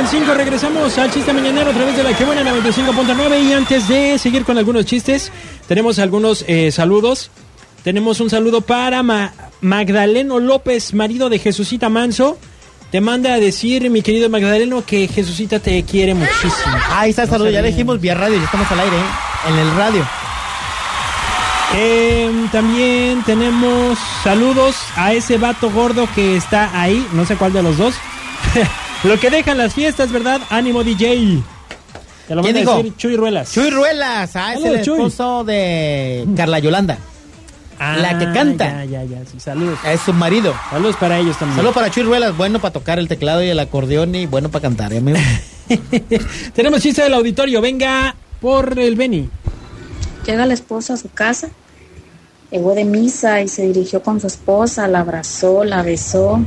con 5, regresamos al chiste mañanero a través de la que buena 95.9 y antes de seguir con algunos chistes, tenemos algunos eh, saludos. Tenemos un saludo para Ma- Magdaleno López, marido de Jesucita Manso. Te manda a decir, mi querido Magdaleno, que Jesucita te quiere muchísimo. Ahí está el saludo, ya le dijimos vía radio, ya estamos al aire, ¿eh? en el radio. Eh, también tenemos saludos a ese vato gordo que está ahí, no sé cuál de los dos. Lo que dejan las fiestas, ¿verdad? Ánimo DJ. Te lo ¿Quién dijo? decir Chuy Ruelas. Chuy Ruelas, ah, es el Chuy. esposo de Carla Yolanda. Ah, la que canta. Ya, ya, ya, sí, saludos. Es su marido. Saludos para ellos también. Saludos para Chuy Ruelas, bueno para tocar el teclado y el acordeón y bueno para cantar, ¿eh, amigo. Tenemos chiste del auditorio, venga por el Beni. Llega la esposa a su casa, llegó de misa y se dirigió con su esposa, la abrazó, la besó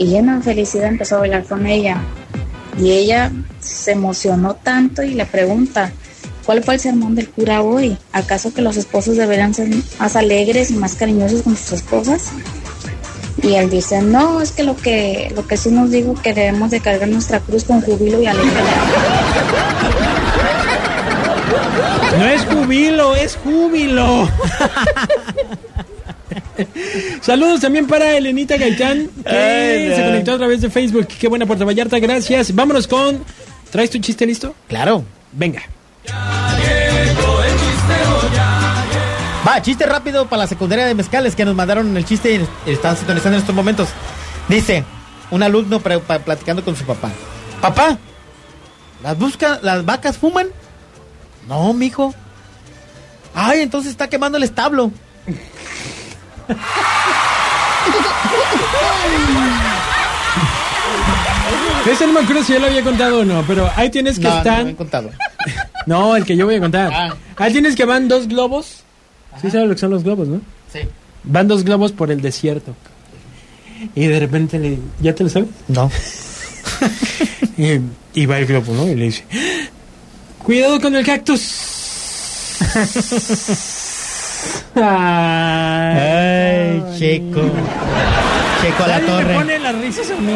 y llena de felicidad empezó a bailar con ella. Y ella se emocionó tanto y le pregunta, ¿cuál fue el sermón del cura hoy? ¿Acaso que los esposos deberían ser más alegres y más cariñosos con sus esposas? Y él dice, no, es que lo que, lo que sí nos dijo que debemos de cargar nuestra cruz con jubilo y alegría. No es jubilo, es júbilo. Saludos también para Elenita Gaitán, que se conectó a través de Facebook. Qué buena Puerto Vallarta, gracias. Vámonos con. ¿Traes tu chiste listo? Claro. Venga. Va, chiste rápido para la secundaria de Mezcales que nos mandaron el chiste y están sintonizando en estos momentos. Dice, un alumno platicando con su papá. Papá, ¿las, busca, ¿las vacas fuman? No, mijo. Ay, entonces está quemando el establo. Ese no me acuerdo si ya lo había contado o no, pero ahí tienes que No, no estar. me han contado. No, el que yo voy a contar. Ah. Ahí tienes que van dos globos. Sí sabes lo que son los globos, ¿no? Sí. Van dos globos por el desierto. Y de repente le... ¿Ya te lo sabes? No. Y, y va el globo, ¿no? Y le dice... Cuidado con el cactus. Ay, Ay, Checo. Checo a la Nadie me torre. pone las risas a mí.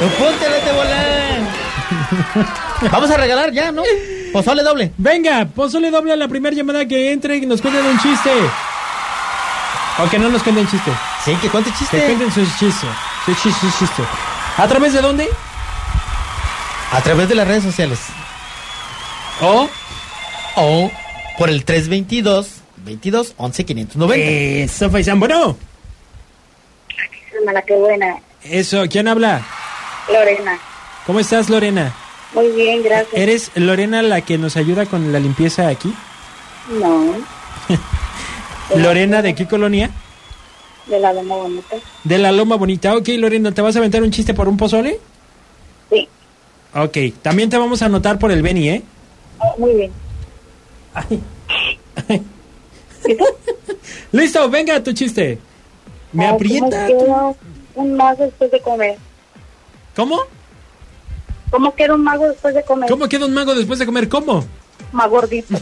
No, póntele de volar. Vamos a regalar ya, ¿no? Pozole doble. Venga, pozole doble a la primera llamada que entre y nos cuenten un chiste. O que no nos cuenten chiste. Sí, que cuente Que chiste. cuenten sus chistes. Sus chistes, sus chistes. ¿A través de dónde? A través de las redes sociales. O... O por el 322 22 11 590. Eso, Faisán. Bueno, Hermana, qué buena. eso, ¿quién habla? Lorena. ¿Cómo estás, Lorena? Muy bien, gracias. ¿Eres Lorena la que nos ayuda con la limpieza aquí? No, Lorena, ¿de qué colonia? de la Loma Bonita. De la Loma Bonita. Ok, Lorena, ¿te vas a aventar un chiste por un pozole? Sí, Ok, también te vamos a anotar por el Beni, ¿eh? oh, muy bien. Listo, venga tu chiste. Me Ay, aprieta. ¿Cómo queda un mago después de comer? ¿Cómo? ¿Cómo queda un mago después de comer? ¿Cómo queda un mago después de comer? ¿Cómo? Más gordito.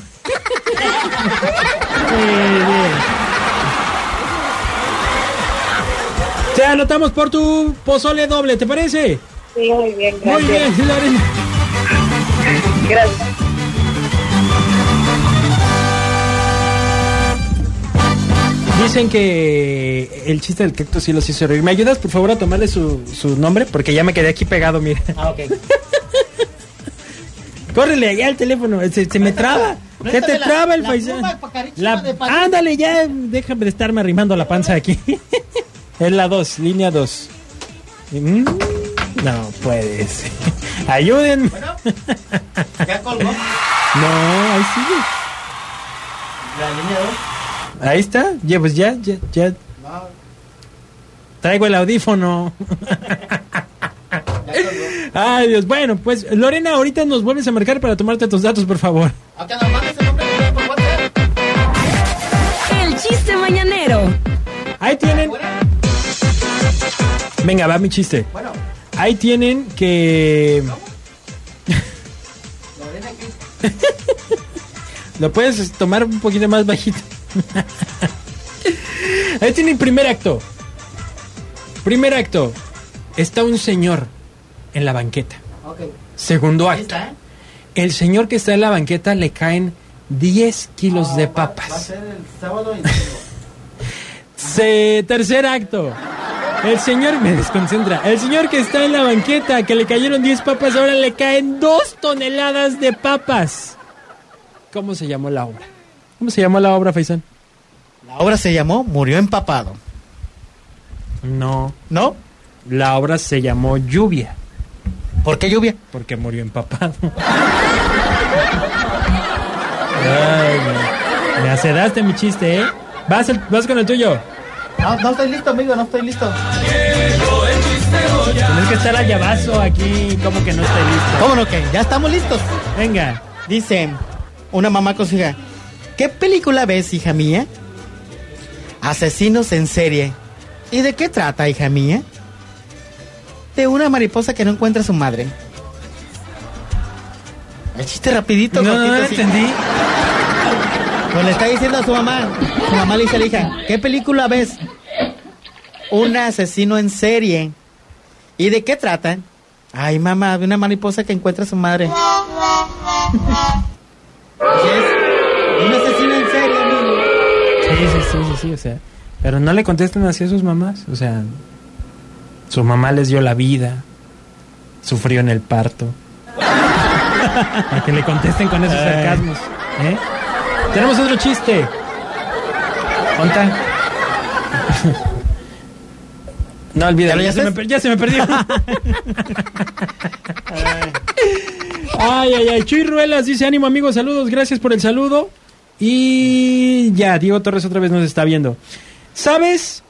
Te anotamos por tu pozole doble, ¿te parece? Sí, muy bien, gracias. Muy bien, Lorena. Gracias. Dicen que el chiste del cactus sí los hizo reír. ¿Me ayudas, por favor, a tomarle su, su nombre? Porque ya me quedé aquí pegado, mira. Ah, ok. Córrele allá al teléfono, se, se me traba. Se te traba el paisano. Ándale, ya, déjame de estarme arrimando la panza aquí. es la 2, línea 2. no puedes. Ayúdenme. ¿Ya colgó? No, ahí sigue. La línea 2. Ahí está. Ya, pues ya, ya, ya. Traigo el audífono. Ay, Dios. Bueno, pues Lorena, ahorita nos vuelves a marcar para tomarte tus datos, por favor. Acá nos mandes el chiste mañanero. Ahí tienen. Venga, va mi chiste. Bueno, Ahí tienen que. Lorena aquí. Lo puedes tomar un poquito más bajito. Ahí tienen primer acto. Primer acto. Está un señor en la banqueta. Segundo acto. ¿eh? El señor que está en la banqueta le caen 10 kilos de Va- Va a papas. ser el sábado. Se- tercer acto. El señor me desconcentra. El señor que está en la banqueta, que le cayeron 10 papas, ahora le caen 2 toneladas de papas. ¿Cómo se llamó la obra? ¿Cómo se llamó la obra, Faisán? La obra se llamó Murió empapado. No. ¿No? La obra se llamó Lluvia, ¿Por qué lluvia? porque murió empapado. Ay, me, me acedaste mi chiste, ¿eh? Vas, el- vas con el tuyo. No, no estoy listo, amigo, no estoy listo. Tienes que estar al llavazo aquí, como que no estoy listo. ¿Cómo no que? Ya estamos listos. Venga. Dice una mamá con su hija, ¿qué película ves, hija mía? Asesinos en serie. ¿Y de qué trata, hija mía? De una mariposa que no encuentra a su madre. El chiste rapidito, No, no entendí. Pues le está diciendo a su mamá. Su mamá le dice a la hija, ¿qué película ves? Un asesino en serie. ¿Y de qué tratan? Ay, mamá, de una mariposa que encuentra a su madre. Así es. Un asesino en serie, amigo. Sí, sí, sí, sí, sí, o sea. Pero no le contestan así a sus mamás. O sea, su mamá les dio la vida, sufrió en el parto. Para que le contesten con esos sarcasmos. ¿eh? Tenemos otro chiste. ¿Conta? No, olvídalo, ¿Ya se me, ya se me perdió. Ay, ay, ay. Chuy Ruelas dice: ánimo, amigos, saludos, gracias por el saludo. Y ya, Diego Torres otra vez nos está viendo. ¿Sabes?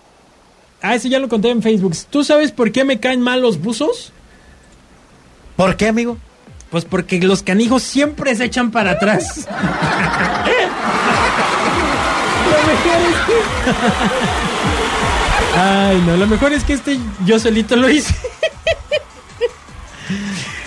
Ah, ese ya lo conté en Facebook. ¿Tú sabes por qué me caen mal los buzos? ¿Por qué, amigo? Pues porque los canijos siempre se echan para atrás. lo mejor es que... Ay, no, lo mejor es que este yo solito lo hice.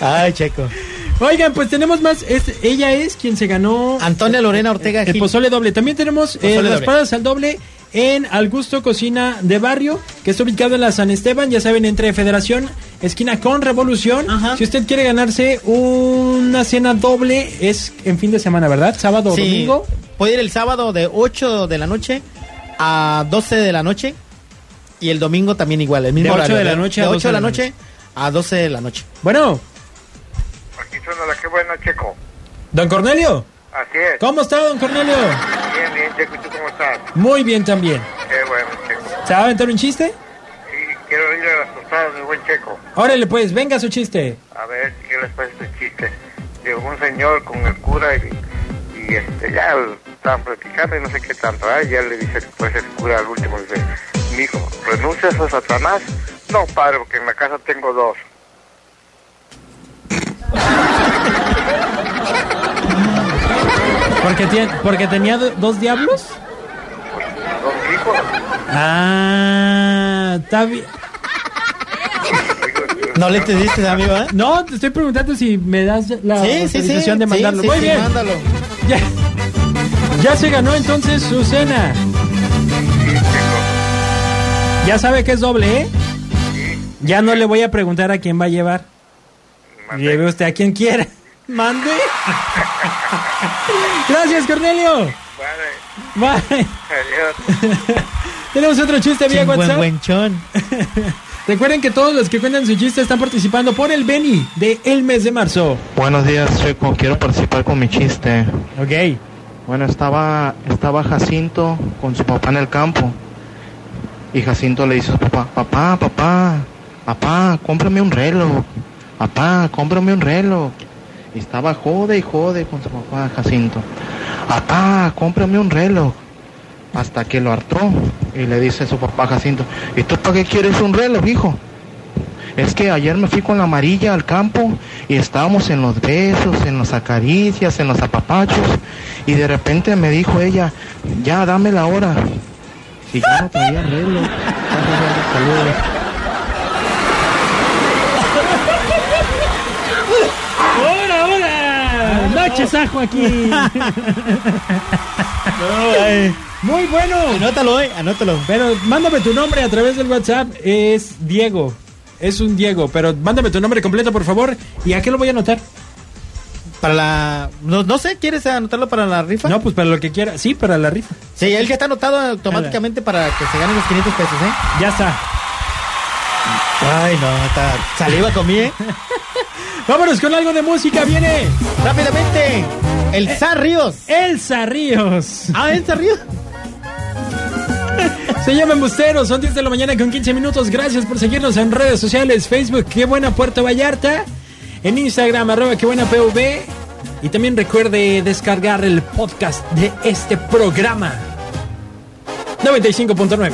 Ay, Checo. Oigan, pues tenemos más. Es- ella es quien se ganó Antonia Lorena Ortega el Gil. pozole doble. También tenemos eh, las paradas al doble en Augusto Cocina de Barrio, que está ubicado en la San Esteban, ya saben, entre Federación, esquina con Revolución. Ajá. Si usted quiere ganarse una cena doble, es en fin de semana, ¿verdad? Sábado o Sí, domingo. Puede ir el sábado de 8 de la noche a 12 de la noche. Y el domingo también igual, el mismo De 8 horario. de la noche de a 8 de la 12 de noche a 12 de la noche. Bueno, Aquí suena la que buena, Checo. don Cornelio. Así es. ¿Cómo está, don Cornelio? Bien, bien, Checo. ¿Y tú cómo estás? Muy bien también. Qué bueno, Checo. ¿Se va a aventar un chiste? Sí, quiero ir a las tostadas del buen Checo. Órale, pues, venga su chiste. A ver, ¿qué les parece este chiste? Llegó un señor con el cura y, y este, ya estaban platicando y no sé qué tanto. ¿eh? Ya le dice pues, el cura al último, dice, mijo, ¿renuncias a Satanás? No, padre, porque en la casa tengo dos. Porque, tiene, porque tenía do- dos diablos. Dos hijos. Ah, está bien. No le entendiste, amigo, ¿eh? No, te estoy preguntando si me das la Sí, sí, sí. autorización de mandarlo. sí, Muy sí, bien. mándalo. Ya, ya se ganó entonces su cena. Ya sabe que es doble, ¿eh? Ya no le voy a preguntar a quién va a llevar. mandé. Lleve usted a quien quiera. Mande. Gracias, Cornelio. Vale, Bye. adiós. Tenemos otro chiste vía WhatsApp. Chingüengüenchón. Recuerden que todos los que cuentan su chiste están participando por el Beni de el mes de marzo. Buenos días, Checo. Quiero participar con mi chiste. Ok. Bueno, estaba, estaba Jacinto con su papá en el campo. Y Jacinto le dice a su papá, papá, papá, papá, cómprame un reloj. Papá, cómprame un reloj. Estaba jode y jode con su papá Jacinto. Papá, cómprame un reloj. Hasta que lo hartó. Y le dice a su papá Jacinto, ¿y tú para qué quieres un reloj, hijo? Es que ayer me fui con la amarilla al campo y estábamos en los besos, en las acaricias, en los apapachos y de repente me dijo ella, ya dame la hora. Y yo no traía reloj. Saludos. ¡Hola, hola! Noche Sajo aquí. Muy bueno. Anótalo, eh, anótalo. Pero mándame tu nombre a través del WhatsApp. Es Diego. Es un Diego, pero mándame tu nombre completo, por favor. ¿Y a qué lo voy a anotar? Para la. No, no sé, ¿quieres anotarlo para la rifa? No, pues para lo que quiera. Sí, para la rifa. Sí, él ya está anotado automáticamente para que se ganen los 500 pesos, ¿eh? Ya está. Ay, no, está. Saliva comí, ¿eh? Vámonos con algo de música. Viene Rápidamente, Elsa Ríos. Elsa Ríos. Ah, Elsa Ríos. Se llaman Busteros, son 10 de la mañana con 15 minutos. Gracias por seguirnos en redes sociales, Facebook, Qué Buena Puerto Vallarta, en Instagram, arroba Qué Buena PV. Y también recuerde descargar el podcast de este programa. 95.9.